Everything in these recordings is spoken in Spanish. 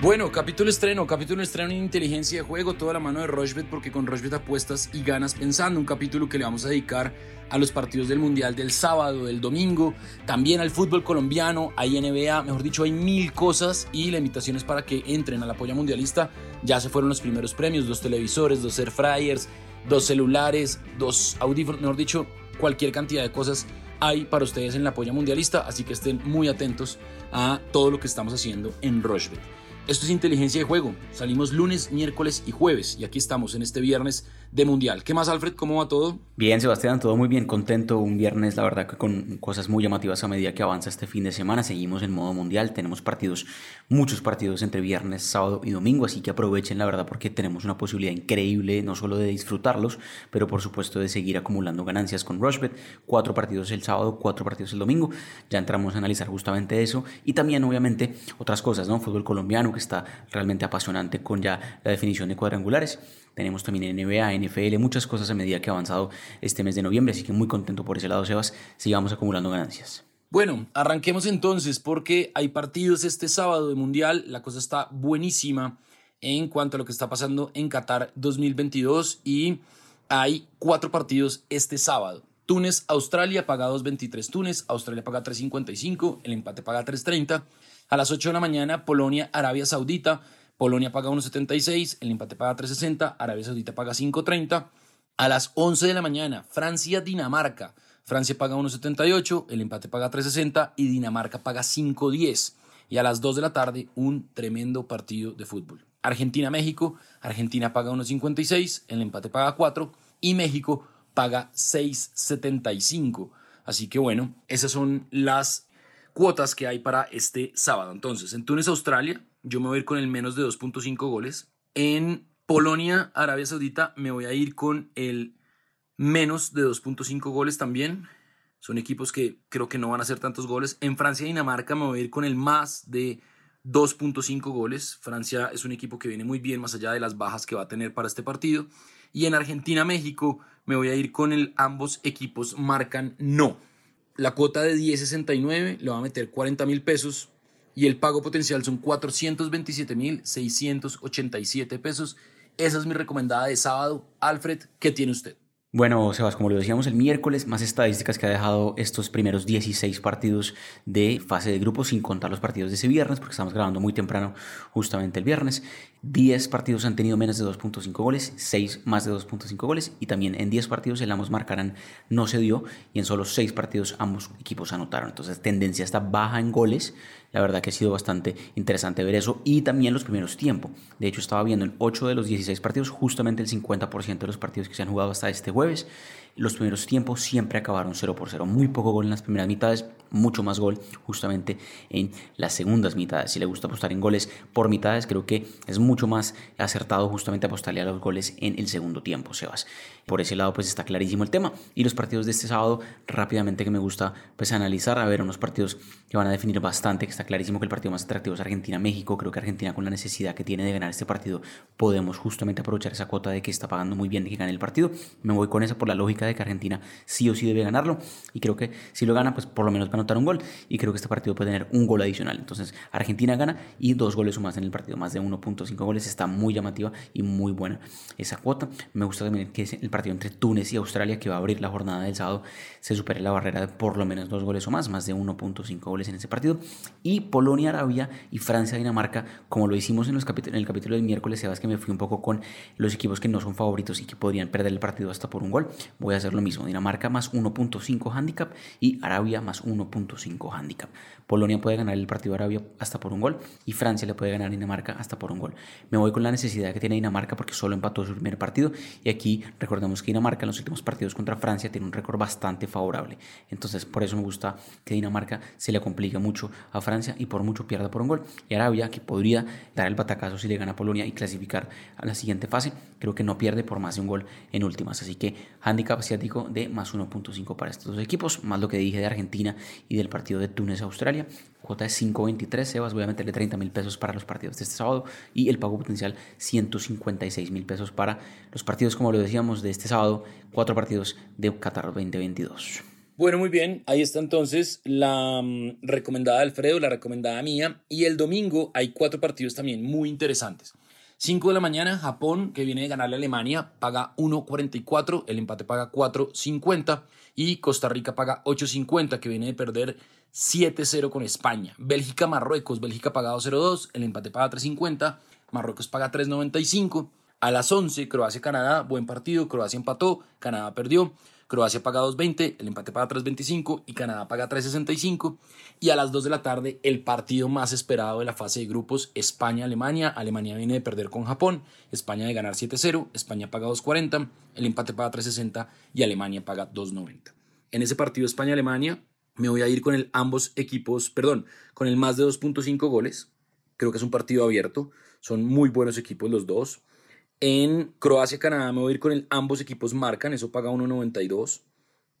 Bueno, capítulo estreno, capítulo estreno en inteligencia de juego, toda la mano de Rochbet porque con Rochbet apuestas y ganas pensando, un capítulo que le vamos a dedicar a los partidos del Mundial del sábado, del domingo, también al fútbol colombiano, hay NBA, mejor dicho, hay mil cosas y la invitación es para que entren a la polla mundialista. Ya se fueron los primeros premios, dos televisores, dos air fryers, dos celulares, dos audífonos, mejor dicho, cualquier cantidad de cosas hay para ustedes en la polla mundialista, así que estén muy atentos a todo lo que estamos haciendo en Rochbet. Esto es inteligencia de juego. Salimos lunes, miércoles y jueves y aquí estamos en este viernes de Mundial. ¿Qué más, Alfred? ¿Cómo va todo? Bien, Sebastián, todo muy bien, contento. Un viernes, la verdad, que con cosas muy llamativas a medida que avanza este fin de semana. Seguimos en modo Mundial, tenemos partidos, muchos partidos entre viernes, sábado y domingo, así que aprovechen, la verdad, porque tenemos una posibilidad increíble, no solo de disfrutarlos, pero por supuesto de seguir acumulando ganancias con Rushbet. Cuatro partidos el sábado, cuatro partidos el domingo. Ya entramos a analizar justamente eso y también, obviamente, otras cosas, ¿no? Fútbol colombiano que está realmente apasionante con ya la definición de cuadrangulares. Tenemos también NBA, NFL, muchas cosas a medida que ha avanzado este mes de noviembre, así que muy contento por ese lado, Sebas. Sigamos acumulando ganancias. Bueno, arranquemos entonces porque hay partidos este sábado de Mundial, la cosa está buenísima en cuanto a lo que está pasando en Qatar 2022 y hay cuatro partidos este sábado. Túnez, Australia paga 2.23 Túnez, Australia paga 3.55, el empate paga 3.30. A las 8 de la mañana, Polonia, Arabia Saudita, Polonia paga 1.76, el empate paga 3.60, Arabia Saudita paga 5.30. A las 11 de la mañana, Francia-Dinamarca. Francia paga 1.78, el empate paga 3.60 y Dinamarca paga 5.10. Y a las 2 de la tarde, un tremendo partido de fútbol. Argentina-México, Argentina paga 1.56, el empate paga 4 y México paga 6.75. Así que bueno, esas son las cuotas que hay para este sábado. Entonces, en Túnez, Australia, yo me voy a ir con el menos de 2.5 goles. En Polonia, Arabia Saudita, me voy a ir con el menos de 2.5 goles también. Son equipos que creo que no van a hacer tantos goles. En Francia y Dinamarca me voy a ir con el más de 2.5 goles. Francia es un equipo que viene muy bien más allá de las bajas que va a tener para este partido. Y en Argentina-México me voy a ir con el ambos equipos marcan no. La cuota de 10.69 le va a meter 40 mil pesos y el pago potencial son 427.687 pesos. Esa es mi recomendada de sábado. Alfred, ¿qué tiene usted? Bueno, Sebas, como lo decíamos el miércoles, más estadísticas que ha dejado estos primeros 16 partidos de fase de grupo, sin contar los partidos de ese viernes, porque estamos grabando muy temprano justamente el viernes. 10 partidos han tenido menos de 2.5 goles, 6 más de 2.5 goles, y también en 10 partidos el ambos marcarán no se dio, y en solo 6 partidos ambos equipos anotaron. Entonces, tendencia está baja en goles. La verdad que ha sido bastante interesante ver eso, y también los primeros tiempos. De hecho, estaba viendo en 8 de los 16 partidos, justamente el 50% de los partidos que se han jugado hasta este jueves. Los primeros tiempos siempre acabaron 0 por 0. Muy poco gol en las primeras mitades, mucho más gol justamente en las segundas mitades. Si le gusta apostar en goles por mitades, creo que es mucho más acertado justamente apostarle a los goles en el segundo tiempo, Sebas. Por ese lado, pues está clarísimo el tema. Y los partidos de este sábado, rápidamente que me gusta pues analizar, a ver, unos partidos que van a definir bastante, que está clarísimo que el partido más atractivo es Argentina-México. Creo que Argentina con la necesidad que tiene de ganar este partido, podemos justamente aprovechar esa cuota de que está pagando muy bien de que gane el partido. Me voy con esa por la lógica de que Argentina sí o sí debe ganarlo y creo que si lo gana, pues por lo menos va a anotar un gol y creo que este partido puede tener un gol adicional. Entonces Argentina gana y dos goles o más en el partido, más de 1.5 goles, está muy llamativa y muy buena esa cuota. Me gusta también que el partido entre Túnez y Australia que va a abrir la jornada del sábado se supere la barrera de por lo menos dos goles o más, más de 1.5 goles en ese partido. Y Polonia, Arabia y Francia, Dinamarca, como lo hicimos en, los el capítulo del miércoles, sabes que me fui un poco con los equipos que no son favoritos y que podrían perder el partido hasta por un gol. Voy a hacer lo mismo. Dinamarca más 1.5 handicap y Arabia más 1.5 handicap. Polonia puede ganar el partido Arabia hasta por un gol y Francia le puede ganar a Dinamarca hasta por un gol. Me voy con la necesidad que tiene Dinamarca porque solo empató su primer partido y aquí recordemos que Dinamarca en los últimos partidos contra Francia tiene un récord bastante favorable. Entonces por eso me gusta que Dinamarca se le complique mucho a Francia y por mucho pierda por un gol. Y Arabia que podría dar el batacazo si le gana a Polonia y clasificar a la siguiente fase, creo que no pierde por más de un gol en últimas. Así que handicap de más 1.5 para estos dos equipos, más lo que dije de Argentina y del partido de Túnez-Australia. Cuota de 5.23, Sebas, voy a meterle 30 mil pesos para los partidos de este sábado y el pago potencial 156 mil pesos para los partidos, como lo decíamos, de este sábado, cuatro partidos de Qatar 2022. Bueno, muy bien, ahí está entonces la mm, recomendada de Alfredo, la recomendada mía, y el domingo hay cuatro partidos también muy interesantes. 5 de la mañana, Japón, que viene de ganarle a Alemania, paga 1.44, el empate paga 4.50 y Costa Rica paga 8.50, que viene de perder 7-0 con España. Bélgica, Marruecos, Bélgica paga 2.02, el empate paga 3.50, Marruecos paga 3.95. A las 11, Croacia, Canadá, buen partido, Croacia empató, Canadá perdió. Croacia paga 2.20, el empate paga 3.25 y Canadá paga 3.65. Y a las 2 de la tarde, el partido más esperado de la fase de grupos, España-Alemania. Alemania viene de perder con Japón, España de ganar 7-0, España paga 2.40, el empate paga 3.60 y Alemania paga 2.90. En ese partido España-Alemania me voy a ir con el ambos equipos, perdón, con el más de 2.5 goles. Creo que es un partido abierto, son muy buenos equipos los dos. En Croacia-Canadá me voy a ir con el ambos equipos marcan, eso paga 1.92.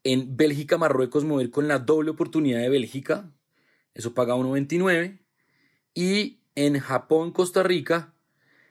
En Bélgica-Marruecos me voy a ir con la doble oportunidad de Bélgica, eso paga 1.29. Y en Japón-Costa Rica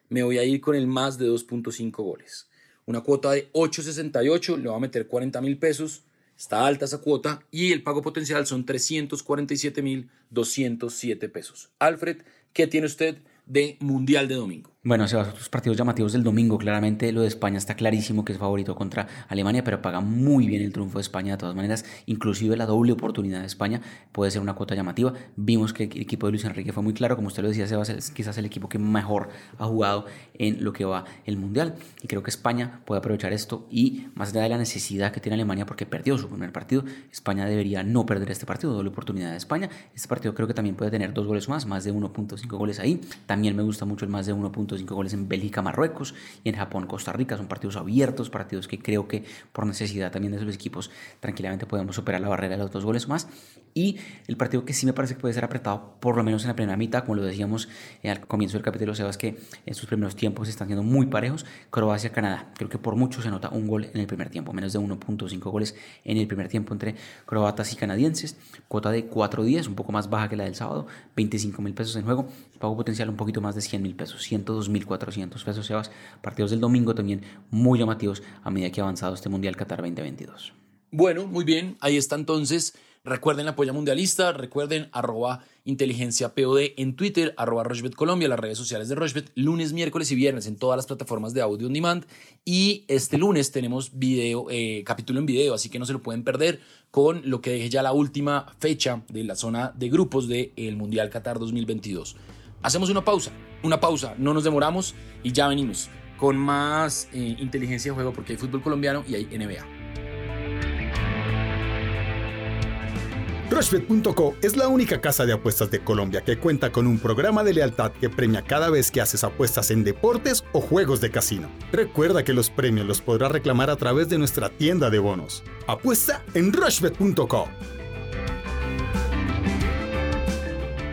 me voy a ir con el más de 2.5 goles. Una cuota de 8.68, le voy a meter 40 mil pesos, está alta esa cuota y el pago potencial son 347 mil 207 pesos. Alfred, ¿qué tiene usted de Mundial de Domingo? Bueno, se va otros partidos llamativos del domingo. Claramente lo de España está clarísimo que es favorito contra Alemania, pero paga muy bien el triunfo de España de todas maneras. Inclusive la doble oportunidad de España puede ser una cuota llamativa. Vimos que el equipo de Luis Enrique fue muy claro, como usted lo decía, Sebas, es quizás el equipo que mejor ha jugado en lo que va el Mundial. Y creo que España puede aprovechar esto y más allá de la necesidad que tiene Alemania porque perdió su primer partido, España debería no perder este partido, doble oportunidad de España. Este partido creo que también puede tener dos goles más, más de 1.5 goles ahí. También me gusta mucho el más de 1.5 cinco goles en Bélgica, Marruecos y en Japón, Costa Rica. Son partidos abiertos, partidos que creo que por necesidad también de esos equipos tranquilamente podemos superar la barrera de los dos goles más. Y el partido que sí me parece que puede ser apretado, por lo menos en la primera mitad, como lo decíamos eh, al comienzo del capítulo, Sebas, que en sus primeros tiempos están siendo muy parejos. Croacia-Canadá. Creo que por mucho se nota un gol en el primer tiempo, menos de 1.5 goles en el primer tiempo entre croatas y canadienses. Cuota de 4 un poco más baja que la del sábado, 25 mil pesos en juego. Pago potencial un poquito más de 100 mil pesos, 102 mil 400 pesos, Sebas. Partidos del domingo también muy llamativos a medida que ha avanzado este Mundial Qatar 2022. Bueno, muy bien, ahí está entonces. Recuerden la polla mundialista, recuerden arroba inteligencia POD en Twitter, arroba Rochbet Colombia, las redes sociales de Rochbet, lunes, miércoles y viernes en todas las plataformas de audio on demand. Y este lunes tenemos video, eh, capítulo en video, así que no se lo pueden perder con lo que deje ya la última fecha de la zona de grupos del Mundial Qatar 2022. Hacemos una pausa, una pausa, no nos demoramos y ya venimos con más eh, inteligencia de juego porque hay fútbol colombiano y hay NBA. Rushbet.co es la única casa de apuestas de Colombia que cuenta con un programa de lealtad que premia cada vez que haces apuestas en deportes o juegos de casino. Recuerda que los premios los podrás reclamar a través de nuestra tienda de bonos. Apuesta en Rushbet.co.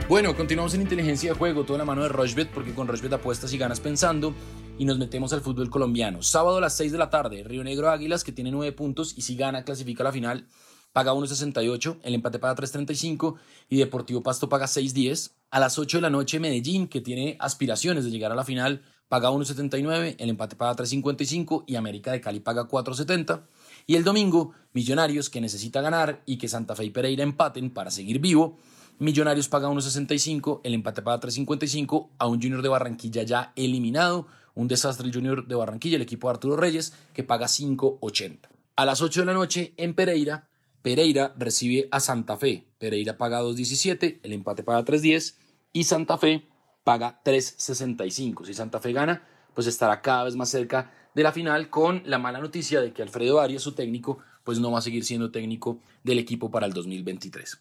Bueno, continuamos en inteligencia de juego, toda la mano de Rochbet, porque con Rochbet apuestas y ganas pensando. Y nos metemos al fútbol colombiano. Sábado a las 6 de la tarde, Río Negro Águilas, que tiene 9 puntos y si gana, clasifica a la final, paga 1.68, el empate paga 3.35 y Deportivo Pasto paga 6.10. A las 8 de la noche, Medellín, que tiene aspiraciones de llegar a la final, paga 1.79, el empate paga 3.55 y América de Cali paga 4.70. Y el domingo, Millonarios, que necesita ganar y que Santa Fe y Pereira empaten para seguir vivo, Millonarios paga 1.65, el empate paga 3.55 a un Junior de Barranquilla ya eliminado. Un desastre el Junior de Barranquilla, el equipo de Arturo Reyes, que paga 5.80. A las 8 de la noche en Pereira, Pereira recibe a Santa Fe. Pereira paga 2.17, el empate paga 3.10 y Santa Fe paga 3.65. Si Santa Fe gana, pues estará cada vez más cerca de la final con la mala noticia de que Alfredo Arias, su técnico, pues no va a seguir siendo técnico del equipo para el 2023.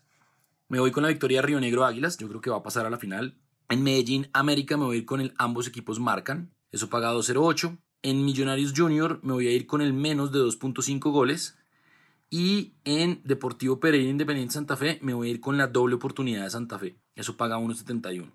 Me voy con la victoria de Río Negro Águilas, yo creo que va a pasar a la final. En Medellín América me voy a ir con el ambos equipos marcan, eso paga 2.08. En Millonarios Junior me voy a ir con el menos de 2.5 goles. Y en Deportivo Pereira Independiente Santa Fe me voy a ir con la doble oportunidad de Santa Fe, eso paga 1.71.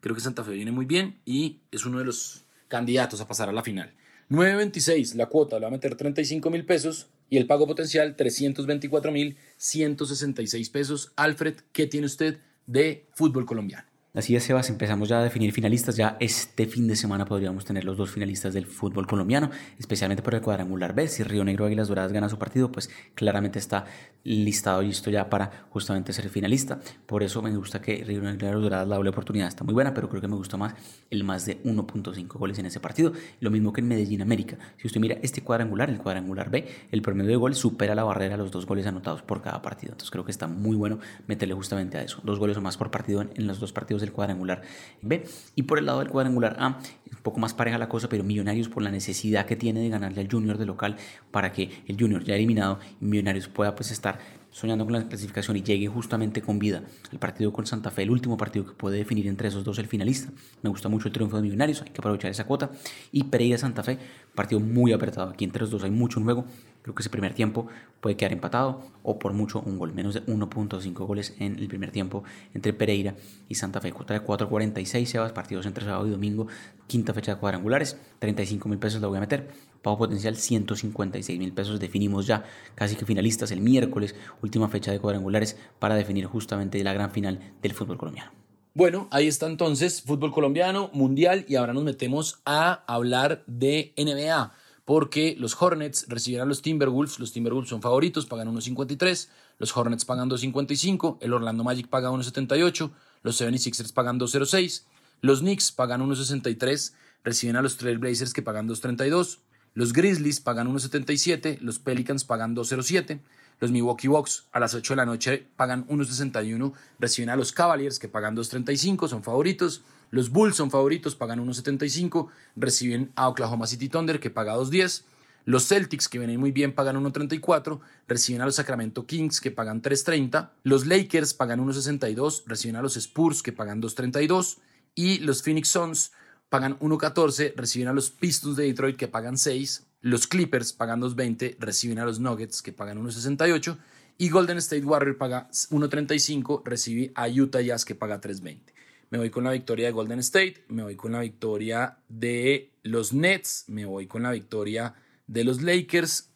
Creo que Santa Fe viene muy bien y es uno de los candidatos a pasar a la final. 9.26 la cuota, le va a meter 35 mil pesos y el pago potencial 324 mil 166 pesos. Alfred, ¿qué tiene usted de fútbol colombiano? Así es, Sebas, empezamos ya a definir finalistas. Ya este fin de semana podríamos tener los dos finalistas del fútbol colombiano, especialmente por el cuadrangular B. Si Río Negro Águilas Doradas gana su partido, pues claramente está listado listo ya para justamente ser finalista. Por eso me gusta que Río Negro Doradas la doble oportunidad está muy buena, pero creo que me gusta más el más de 1.5 goles en ese partido. Lo mismo que en Medellín América. Si usted mira este cuadrangular, el cuadrangular B, el promedio de gol supera la barrera de los dos goles anotados por cada partido. Entonces creo que está muy bueno meterle justamente a eso. Dos goles o más por partido en, los dos partidos del cuadrangular B. Y por el lado del cuadrangular A, un poco más pareja la cosa, pero Millonarios por la necesidad que tiene de ganarle al Junior de local para que el Junior ya eliminado y Millonarios pueda pues estar soñando con la clasificación y llegue justamente con vida el partido con Santa Fe, el último partido que puede definir entre esos dos el finalista. Me gusta mucho el triunfo de Millonarios, hay que aprovechar esa cuota. Y Pereira Santa Fe, partido muy apretado. Aquí entre los dos hay mucho juego. Creo que ese primer tiempo puede quedar empatado o por mucho un gol, menos de 1.5 goles en el primer tiempo entre Pereira y Santa Fe. Cuota de 4.46 Sebas, partidos entre sábado y domingo, quinta fecha de cuadrangulares, 35 mil pesos la voy a meter. Pago potencial 156 mil pesos. Definimos ya casi que finalistas el miércoles, última fecha de cuadrangulares para definir justamente la gran final del fútbol colombiano. Bueno, ahí está entonces fútbol colombiano, mundial y ahora nos metemos a hablar de NBA porque los Hornets recibirán a los Timberwolves, los Timberwolves son favoritos, pagan 1.53, los Hornets pagan 2.55, el Orlando Magic paga 1.78, los 76ers pagan 2.06, los Knicks pagan 1.63, reciben a los Trailblazers que pagan 2.32, los Grizzlies pagan 1.77, los Pelicans pagan 2.07, los Milwaukee Bucks a las 8 de la noche pagan 1.61, reciben a los Cavaliers que pagan 2.35, son favoritos. Los Bulls son favoritos, pagan 1.75, reciben a Oklahoma City Thunder que paga 2.10. Los Celtics, que vienen muy bien, pagan 1.34, reciben a los Sacramento Kings, que pagan 3.30. Los Lakers pagan 1.62, reciben a los Spurs, que pagan 2.32. Y los Phoenix Suns pagan 1.14, reciben a los Pistons de Detroit que pagan 6, los Clippers pagan 2.20, reciben a los Nuggets que pagan 1.68 y Golden State Warrior paga 1.35, recibe a Utah Jazz que paga 3.20. Me voy con la victoria de Golden State, me voy con la victoria de los Nets, me voy con la victoria de los Lakers,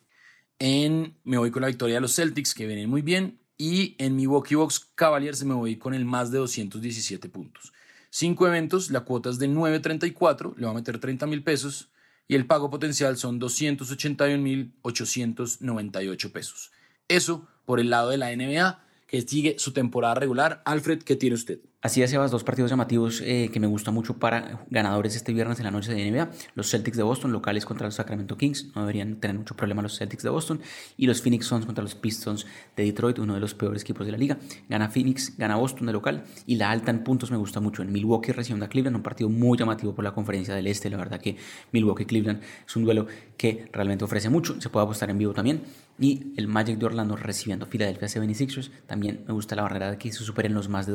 en, me voy con la victoria de los Celtics que vienen muy bien y en Milwaukee Bucks Cavaliers me voy con el más de 217 puntos. Cinco eventos, la cuota es de 9.34, le va a meter 30 mil pesos y el pago potencial son 281 mil 898 pesos. Eso por el lado de la NBA, que sigue su temporada regular. Alfred, ¿qué tiene usted? Así ya Sebas, dos partidos llamativos eh, que me gusta mucho para ganadores este viernes en la noche de NBA. Los Celtics de Boston, locales contra los Sacramento Kings, no deberían tener mucho problema los Celtics de Boston. Y los Phoenix Suns contra los Pistons de Detroit, uno de los peores equipos de la liga. Gana Phoenix, gana Boston de local. Y la alta en puntos me gusta mucho. En Milwaukee recibiendo a Cleveland, un partido muy llamativo por la conferencia del Este. La verdad que Milwaukee-Cleveland es un duelo que realmente ofrece mucho. Se puede apostar en vivo también. Y el Magic de Orlando recibiendo Philadelphia 76ers. También me gusta la barrera de que se superen los más de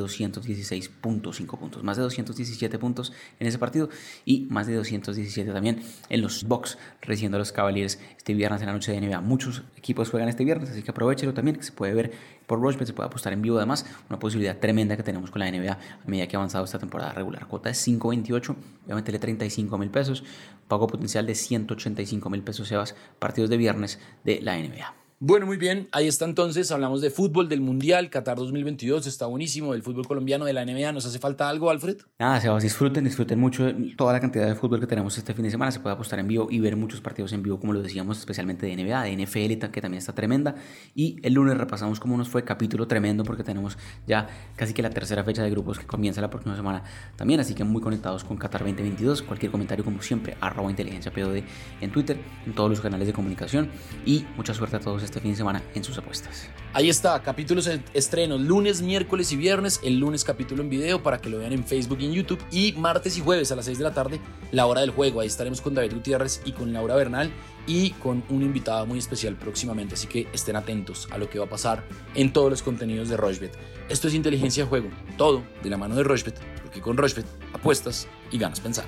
216.5 puntos, más de 217 puntos en ese partido y más de 217 también en los box recibiendo a los Cavaliers este viernes en la noche de NBA. Muchos equipos juegan este viernes, así que aprovechelo también, que se puede ver por Rushbet, se puede apostar en vivo además, una posibilidad tremenda que tenemos con la NBA a medida que ha avanzado esta temporada regular. Cuota es 5.28, voy a meterle 35 mil pesos, pago potencial de 185 mil pesos, Sebas, partidos de viernes de la NBA. Bueno, muy bien, ahí está entonces, hablamos de fútbol, del Mundial, Qatar 2022, está buenísimo, del fútbol colombiano, de la NBA, ¿nos hace falta algo, Alfred? Nada, Sebas, disfruten, disfruten mucho toda la cantidad de fútbol que tenemos este fin de semana, se puede apostar en vivo y ver muchos partidos en vivo, como lo decíamos, especialmente de NBA, de NFL, que también está tremenda, y el lunes repasamos cómo nos fue, capítulo tremendo, porque tenemos ya casi que la tercera fecha de grupos que comienza la próxima semana también, así que muy conectados con Qatar 2022, cualquier comentario como siempre, arroba inteligencia POD en Twitter, en todos los canales de comunicación, y mucha suerte a todos este fin de semana en sus apuestas. Ahí está, capítulos estrenos lunes, miércoles y viernes. El lunes capítulo en video para que lo vean en Facebook y en YouTube. Y martes y jueves a las 6 de la tarde, la hora del juego. Ahí estaremos con David Gutiérrez y con Laura Bernal y con un invitado muy especial próximamente. Así que estén atentos a lo que va a pasar en todos los contenidos de Rochbet. Esto es inteligencia de juego, todo de la mano de Rochbet, porque con Rochbet apuestas y ganas pensar.